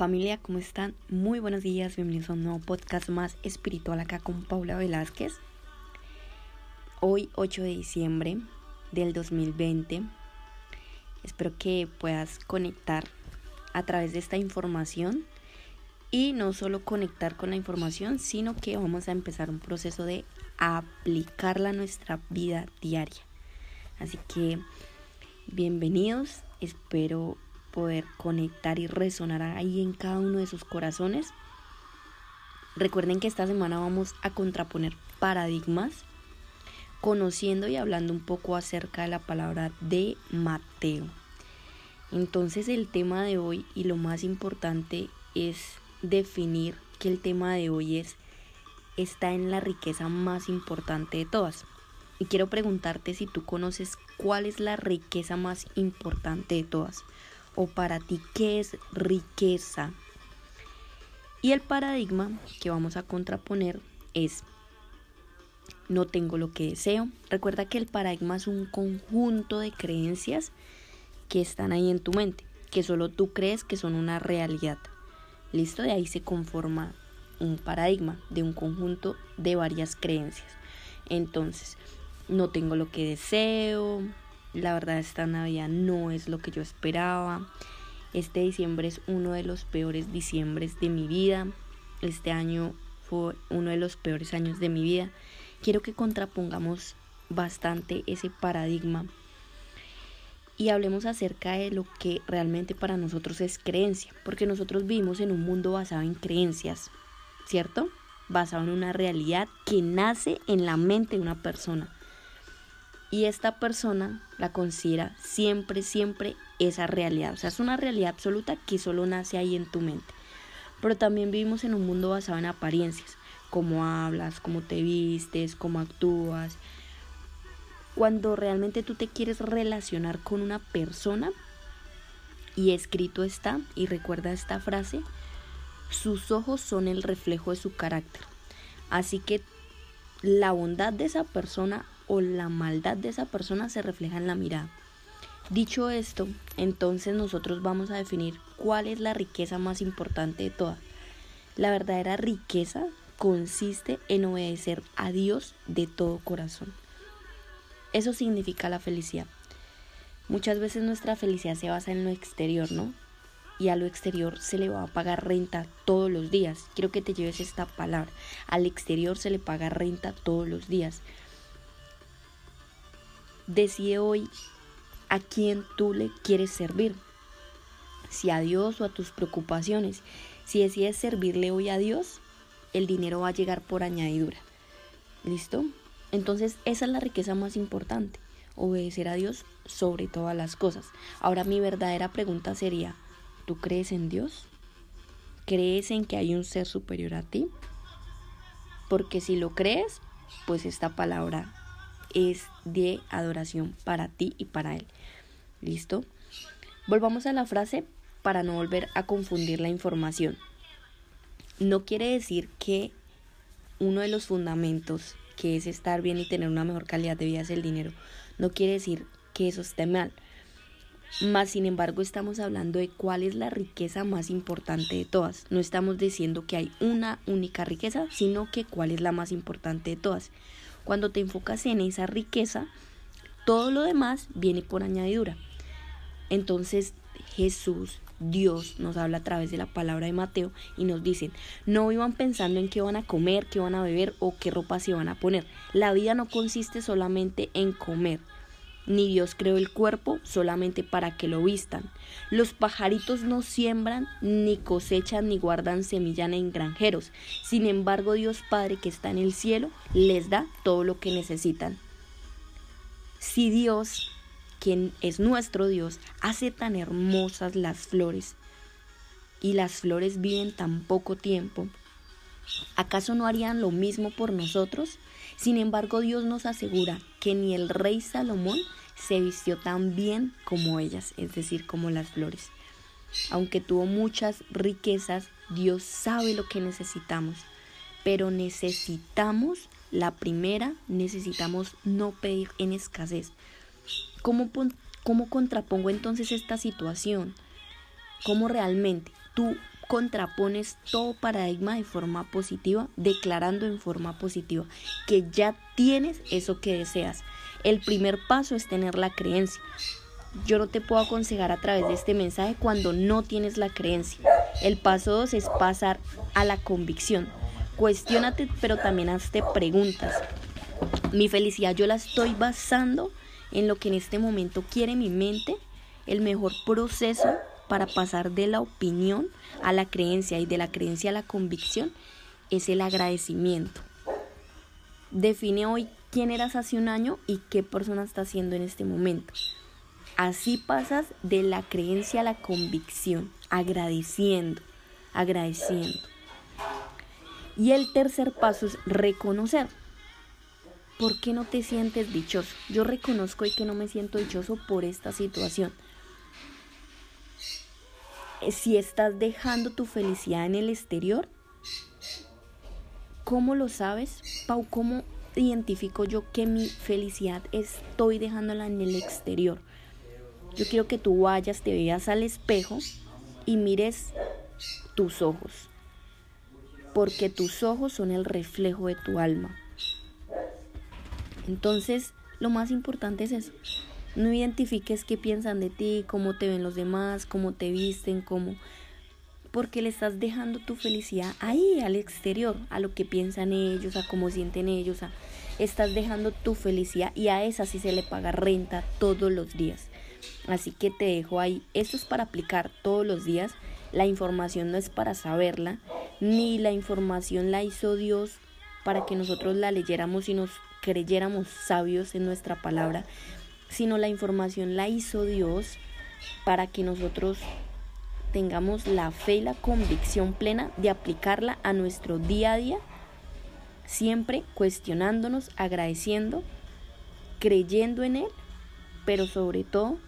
Familia, ¿cómo están? Muy buenos días, bienvenidos a un nuevo podcast más espiritual acá con Paula Velázquez. Hoy 8 de diciembre del 2020. Espero que puedas conectar a través de esta información y no solo conectar con la información, sino que vamos a empezar un proceso de aplicarla a nuestra vida diaria. Así que bienvenidos, espero poder conectar y resonar ahí en cada uno de sus corazones. Recuerden que esta semana vamos a contraponer paradigmas, conociendo y hablando un poco acerca de la palabra de Mateo. Entonces el tema de hoy y lo más importante es definir que el tema de hoy es está en la riqueza más importante de todas. Y quiero preguntarte si tú conoces cuál es la riqueza más importante de todas o para ti qué es riqueza. Y el paradigma que vamos a contraponer es no tengo lo que deseo. Recuerda que el paradigma es un conjunto de creencias que están ahí en tu mente, que solo tú crees que son una realidad. Listo, de ahí se conforma un paradigma de un conjunto de varias creencias. Entonces, no tengo lo que deseo, la verdad esta Navidad no es lo que yo esperaba. Este diciembre es uno de los peores diciembres de mi vida. Este año fue uno de los peores años de mi vida. Quiero que contrapongamos bastante ese paradigma y hablemos acerca de lo que realmente para nosotros es creencia, porque nosotros vivimos en un mundo basado en creencias, ¿cierto? Basado en una realidad que nace en la mente de una persona y esta persona la considera siempre, siempre esa realidad. O sea, es una realidad absoluta que solo nace ahí en tu mente. Pero también vivimos en un mundo basado en apariencias, cómo hablas, cómo te vistes, cómo actúas. Cuando realmente tú te quieres relacionar con una persona, y escrito está, y recuerda esta frase, sus ojos son el reflejo de su carácter. Así que la bondad de esa persona o la maldad de esa persona se refleja en la mirada. Dicho esto, entonces nosotros vamos a definir cuál es la riqueza más importante de todas. La verdadera riqueza consiste en obedecer a Dios de todo corazón. Eso significa la felicidad. Muchas veces nuestra felicidad se basa en lo exterior, ¿no? Y a lo exterior se le va a pagar renta todos los días. Quiero que te lleves esta palabra. Al exterior se le paga renta todos los días. Decide hoy a quién tú le quieres servir. Si a Dios o a tus preocupaciones. Si decides servirle hoy a Dios, el dinero va a llegar por añadidura. ¿Listo? Entonces esa es la riqueza más importante. Obedecer a Dios sobre todas las cosas. Ahora mi verdadera pregunta sería, ¿tú crees en Dios? ¿Crees en que hay un ser superior a ti? Porque si lo crees, pues esta palabra es de adoración para ti y para Él. ¿Listo? Volvamos a la frase para no volver a confundir la información. No quiere decir que uno de los fundamentos, que es estar bien y tener una mejor calidad de vida, es el dinero. No quiere decir que eso esté mal. Más sin embargo, estamos hablando de cuál es la riqueza más importante de todas. No estamos diciendo que hay una única riqueza, sino que cuál es la más importante de todas. Cuando te enfocas en esa riqueza, todo lo demás viene por añadidura. Entonces Jesús, Dios, nos habla a través de la palabra de Mateo y nos dicen, no iban pensando en qué van a comer, qué van a beber o qué ropa se van a poner. La vida no consiste solamente en comer, ni Dios creó el cuerpo solamente para que lo vistan. Los pajaritos no siembran, ni cosechan, ni guardan semilla en granjeros. Sin embargo, Dios Padre que está en el cielo les da todo lo que necesitan. Si Dios, quien es nuestro Dios, hace tan hermosas las flores y las flores viven tan poco tiempo, ¿acaso no harían lo mismo por nosotros? Sin embargo, Dios nos asegura que ni el rey Salomón se vistió tan bien como ellas, es decir, como las flores. Aunque tuvo muchas riquezas, Dios sabe lo que necesitamos, pero necesitamos, la primera, necesitamos no pedir en escasez. ¿Cómo, cómo contrapongo entonces esta situación? ¿Cómo realmente tú contrapones todo paradigma de forma positiva, declarando en forma positiva que ya tienes eso que deseas. El primer paso es tener la creencia. Yo no te puedo aconsejar a través de este mensaje cuando no tienes la creencia. El paso dos es pasar a la convicción. Cuestiónate, pero también hazte preguntas. Mi felicidad yo la estoy basando en lo que en este momento quiere mi mente. El mejor proceso para pasar de la opinión a la creencia y de la creencia a la convicción es el agradecimiento. Define hoy quién eras hace un año y qué persona estás siendo en este momento. Así pasas de la creencia a la convicción, agradeciendo, agradeciendo. Y el tercer paso es reconocer. ¿Por qué no te sientes dichoso? Yo reconozco y que no me siento dichoso por esta situación. Si estás dejando tu felicidad en el exterior, ¿cómo lo sabes? Pau, ¿cómo identifico yo que mi felicidad estoy dejándola en el exterior? Yo quiero que tú vayas, te veas al espejo y mires tus ojos. Porque tus ojos son el reflejo de tu alma. Entonces, lo más importante es eso. No identifiques qué piensan de ti, cómo te ven los demás, cómo te visten, cómo... Porque le estás dejando tu felicidad ahí, al exterior, a lo que piensan ellos, a cómo sienten ellos. A... Estás dejando tu felicidad y a esa sí se le paga renta todos los días. Así que te dejo ahí. Esto es para aplicar todos los días. La información no es para saberla, ni la información la hizo Dios para que nosotros la leyéramos y nos creyéramos sabios en nuestra palabra, sino la información la hizo Dios para que nosotros tengamos la fe y la convicción plena de aplicarla a nuestro día a día, siempre cuestionándonos, agradeciendo, creyendo en Él, pero sobre todo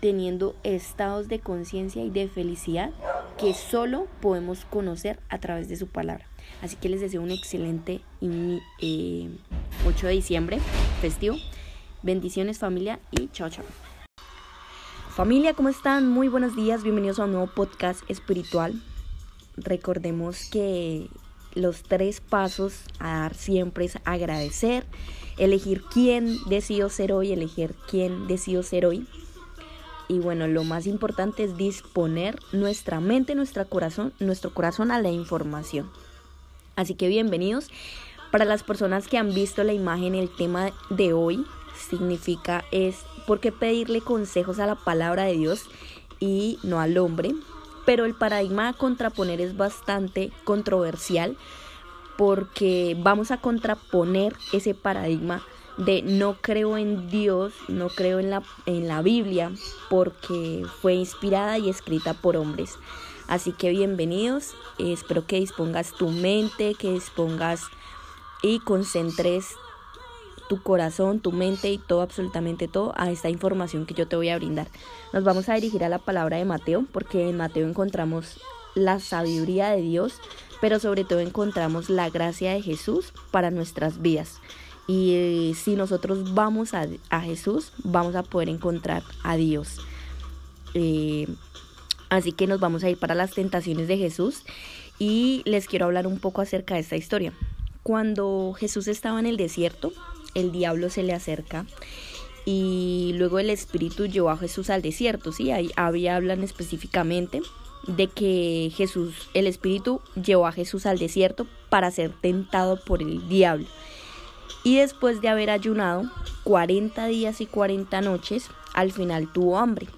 teniendo estados de conciencia y de felicidad que solo podemos conocer a través de su palabra. Así que les deseo un excelente 8 eh, de diciembre, festivo. Bendiciones familia y chao chao. Familia, ¿cómo están? Muy buenos días, bienvenidos a un nuevo podcast espiritual. Recordemos que los tres pasos a dar siempre es agradecer, elegir quién decido ser hoy, elegir quién decido ser hoy y bueno, lo más importante es disponer nuestra mente, nuestro corazón, nuestro corazón a la información. Así que bienvenidos. Para las personas que han visto la imagen, el tema de hoy significa es por qué pedirle consejos a la palabra de Dios y no al hombre. Pero el paradigma a contraponer es bastante controversial porque vamos a contraponer ese paradigma de no creo en Dios, no creo en la, en la Biblia, porque fue inspirada y escrita por hombres. Así que bienvenidos, espero que dispongas tu mente, que dispongas y concentres tu corazón, tu mente y todo, absolutamente todo, a esta información que yo te voy a brindar. Nos vamos a dirigir a la palabra de Mateo, porque en Mateo encontramos la sabiduría de Dios, pero sobre todo encontramos la gracia de Jesús para nuestras vidas. Y eh, si nosotros vamos a, Jesús, vamos a poder encontrar a Dios. Eh, así que nos vamos a ir para las tentaciones de Jesús y les quiero hablar un poco acerca de esta historia. Cuando Jesús estaba en el desierto, el diablo se le acerca y luego el Espíritu llevó a Jesús al desierto, ¿sí? Ahí hablan específicamente de que Jesús, el Espíritu llevó a Jesús al desierto para ser tentado por el diablo. Y después de haber ayunado 40 días y 40 noches, al final tuvo hambre.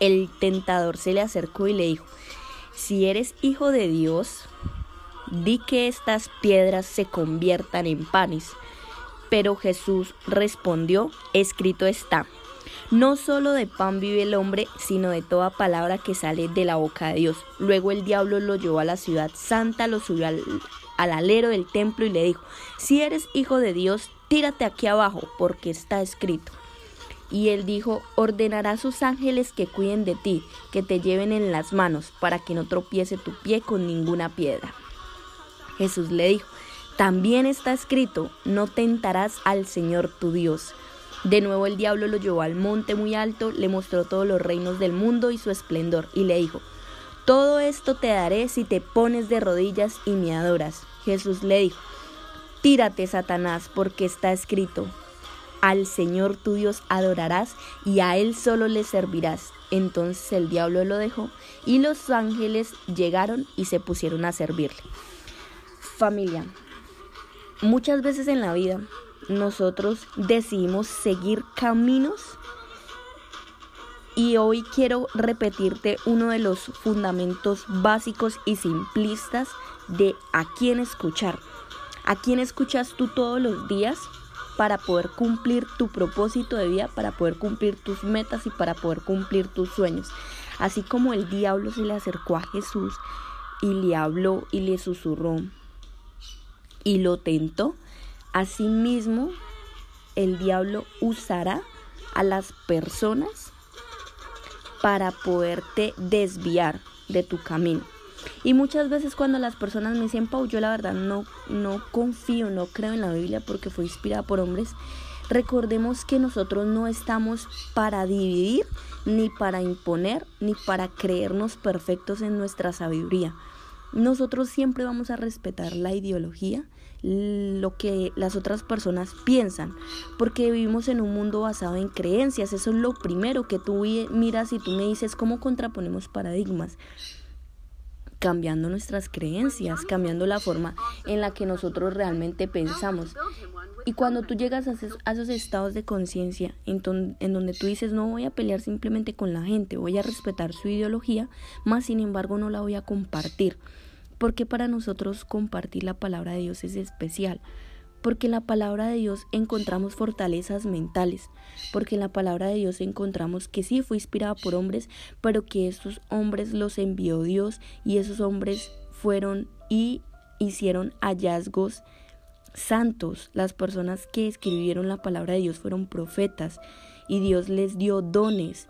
El tentador se le acercó y le dijo, si eres hijo de Dios, di que estas piedras se conviertan en panes. Pero Jesús respondió, escrito está, no solo de pan vive el hombre, sino de toda palabra que sale de la boca de Dios. Luego el diablo lo llevó a la ciudad santa, lo subió al, al alero del templo y le dijo, si eres hijo de Dios, tírate aquí abajo, porque está escrito. Y él dijo, ordenará a sus ángeles que cuiden de ti, que te lleven en las manos, para que no tropiece tu pie con ninguna piedra. Jesús le dijo, también está escrito, no tentarás al Señor tu Dios. De nuevo el diablo lo llevó al monte muy alto, le mostró todos los reinos del mundo y su esplendor, y le dijo, Todo esto te daré si te pones de rodillas y me adoras. Jesús le dijo, tírate, Satanás, porque está escrito, al Señor tu Dios adorarás y a Él solo le servirás. Entonces el diablo lo dejó y los ángeles llegaron y se pusieron a servirle. Familia, muchas veces en la vida nosotros decidimos seguir caminos y hoy quiero repetirte uno de los fundamentos básicos y simplistas de a quién escuchar. ¿A quién escuchas tú todos los días para poder cumplir tu propósito de vida, para poder cumplir tus metas y para poder cumplir tus sueños? Así como el diablo se le acercó a Jesús y le habló y le susurró y lo tentó, asimismo el diablo usará a las personas para poderte desviar de tu camino. Y muchas veces cuando las personas me dicen, Pau, yo la verdad no, no confío, no creo en la Biblia porque fue inspirada por hombres, recordemos que nosotros no estamos para dividir, ni para imponer, ni para creernos perfectos en nuestra sabiduría. Nosotros siempre vamos a respetar la ideología, lo que las otras personas piensan, porque vivimos en un mundo basado en creencias, eso es lo primero que tú miras y tú me dices cómo contraponemos paradigmas cambiando nuestras creencias, cambiando la forma en la que nosotros realmente pensamos. Y cuando tú llegas a esos, estados de conciencia en, en donde tú dices no voy a pelear simplemente con la gente, voy a respetar su ideología, más sin embargo no la voy a compartir porque para nosotros compartir la palabra de Dios es especial. Porque en la palabra de Dios encontramos fortalezas mentales. Porque en la palabra de Dios encontramos que sí fue inspirada por hombres, pero que esos hombres los envió Dios y esos hombres fueron y hicieron hallazgos santos. Las personas que escribieron la palabra de Dios fueron profetas y Dios les dio dones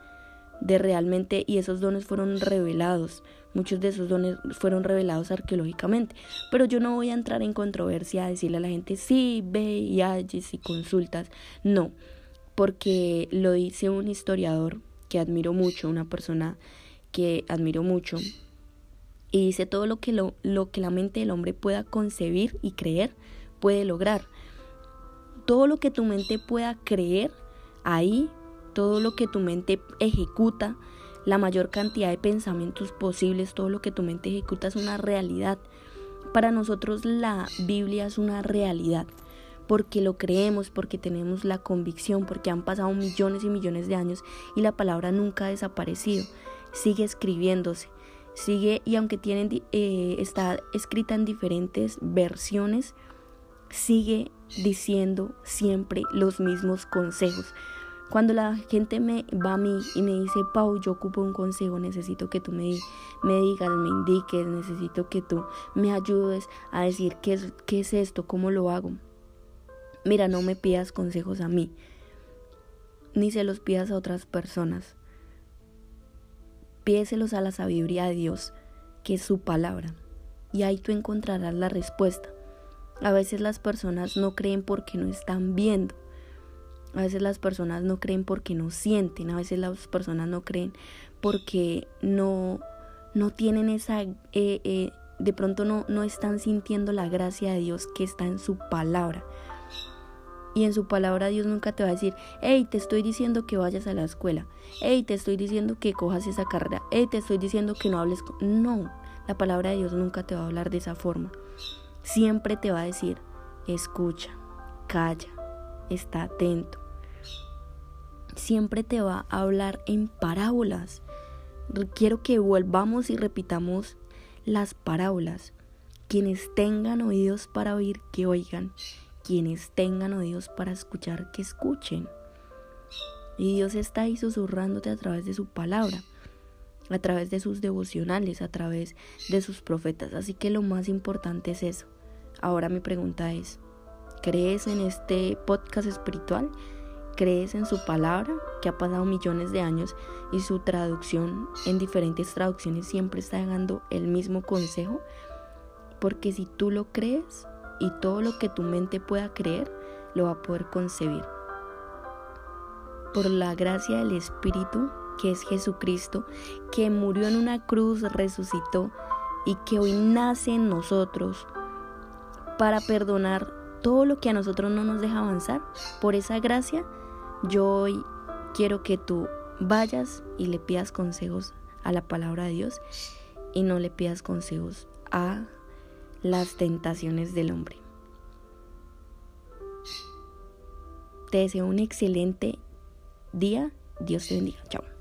de realmente y esos dones fueron revelados. Muchos de esos dones fueron revelados arqueológicamente, pero yo no voy a entrar en controversia a decirle a la gente, sí, ve y halles y consultas. No, porque lo dice un historiador que admiro mucho, una persona que admiro mucho, y dice todo lo que, lo, lo que la mente del hombre pueda concebir y creer, puede lograr. Todo lo que tu mente pueda creer, ahí, todo lo que tu mente ejecuta, la mayor cantidad de pensamientos posibles, todo lo que tu mente ejecuta es una realidad. Para nosotros la Biblia es una realidad, porque lo creemos, porque tenemos la convicción, porque han pasado millones y millones de años y la palabra nunca ha desaparecido, sigue escribiéndose, sigue y aunque tienen, eh, está escrita en diferentes versiones, sigue diciendo siempre los mismos consejos. Cuando la gente me va a mí y me dice, Pau, yo ocupo un consejo, necesito que tú me, digas, me indiques, necesito que tú me ayudes a decir qué es, qué es esto, cómo lo hago. Mira, no me pidas consejos a mí, ni se los pidas a otras personas. Pídeselos a la sabiduría de Dios, que es su palabra, y ahí tú encontrarás la respuesta. A veces las personas no creen porque no están viendo. A veces las personas no creen porque no sienten, a veces las personas no creen porque no, no tienen esa, eh, eh, de pronto no, no están sintiendo la gracia de Dios que está en su palabra. Y en su palabra Dios nunca te va a decir, hey, te estoy diciendo que vayas a la escuela, hey, te estoy diciendo que cojas esa carrera, hey, te estoy diciendo que no hables. No, la palabra de Dios nunca te va a hablar de esa forma. Siempre te va a decir, escucha, calla, está atento siempre te va a hablar en parábolas. Quiero que volvamos y repitamos las parábolas. Quienes tengan oídos para oír, que oigan. Quienes tengan oídos para escuchar, que escuchen. Y Dios está ahí susurrándote a través de su palabra, a través de sus devocionales, a través de sus profetas. Así que lo más importante es eso. Ahora mi pregunta es, ¿crees en este podcast espiritual? Crees en su palabra, que ha pasado millones de años y su traducción en diferentes traducciones siempre está dando el mismo consejo, porque si tú lo crees y todo lo que tu mente pueda creer, lo va a poder concebir. Por la gracia del Espíritu que es Jesucristo, que murió en una cruz, resucitó y que hoy nace en nosotros para perdonar todo lo que a nosotros no nos deja avanzar. Por esa gracia, yo hoy quiero que tú vayas y le pidas consejos a la palabra de Dios y no le pidas consejos a las tentaciones del hombre. Te deseo un excelente día. Dios te bendiga. Chao.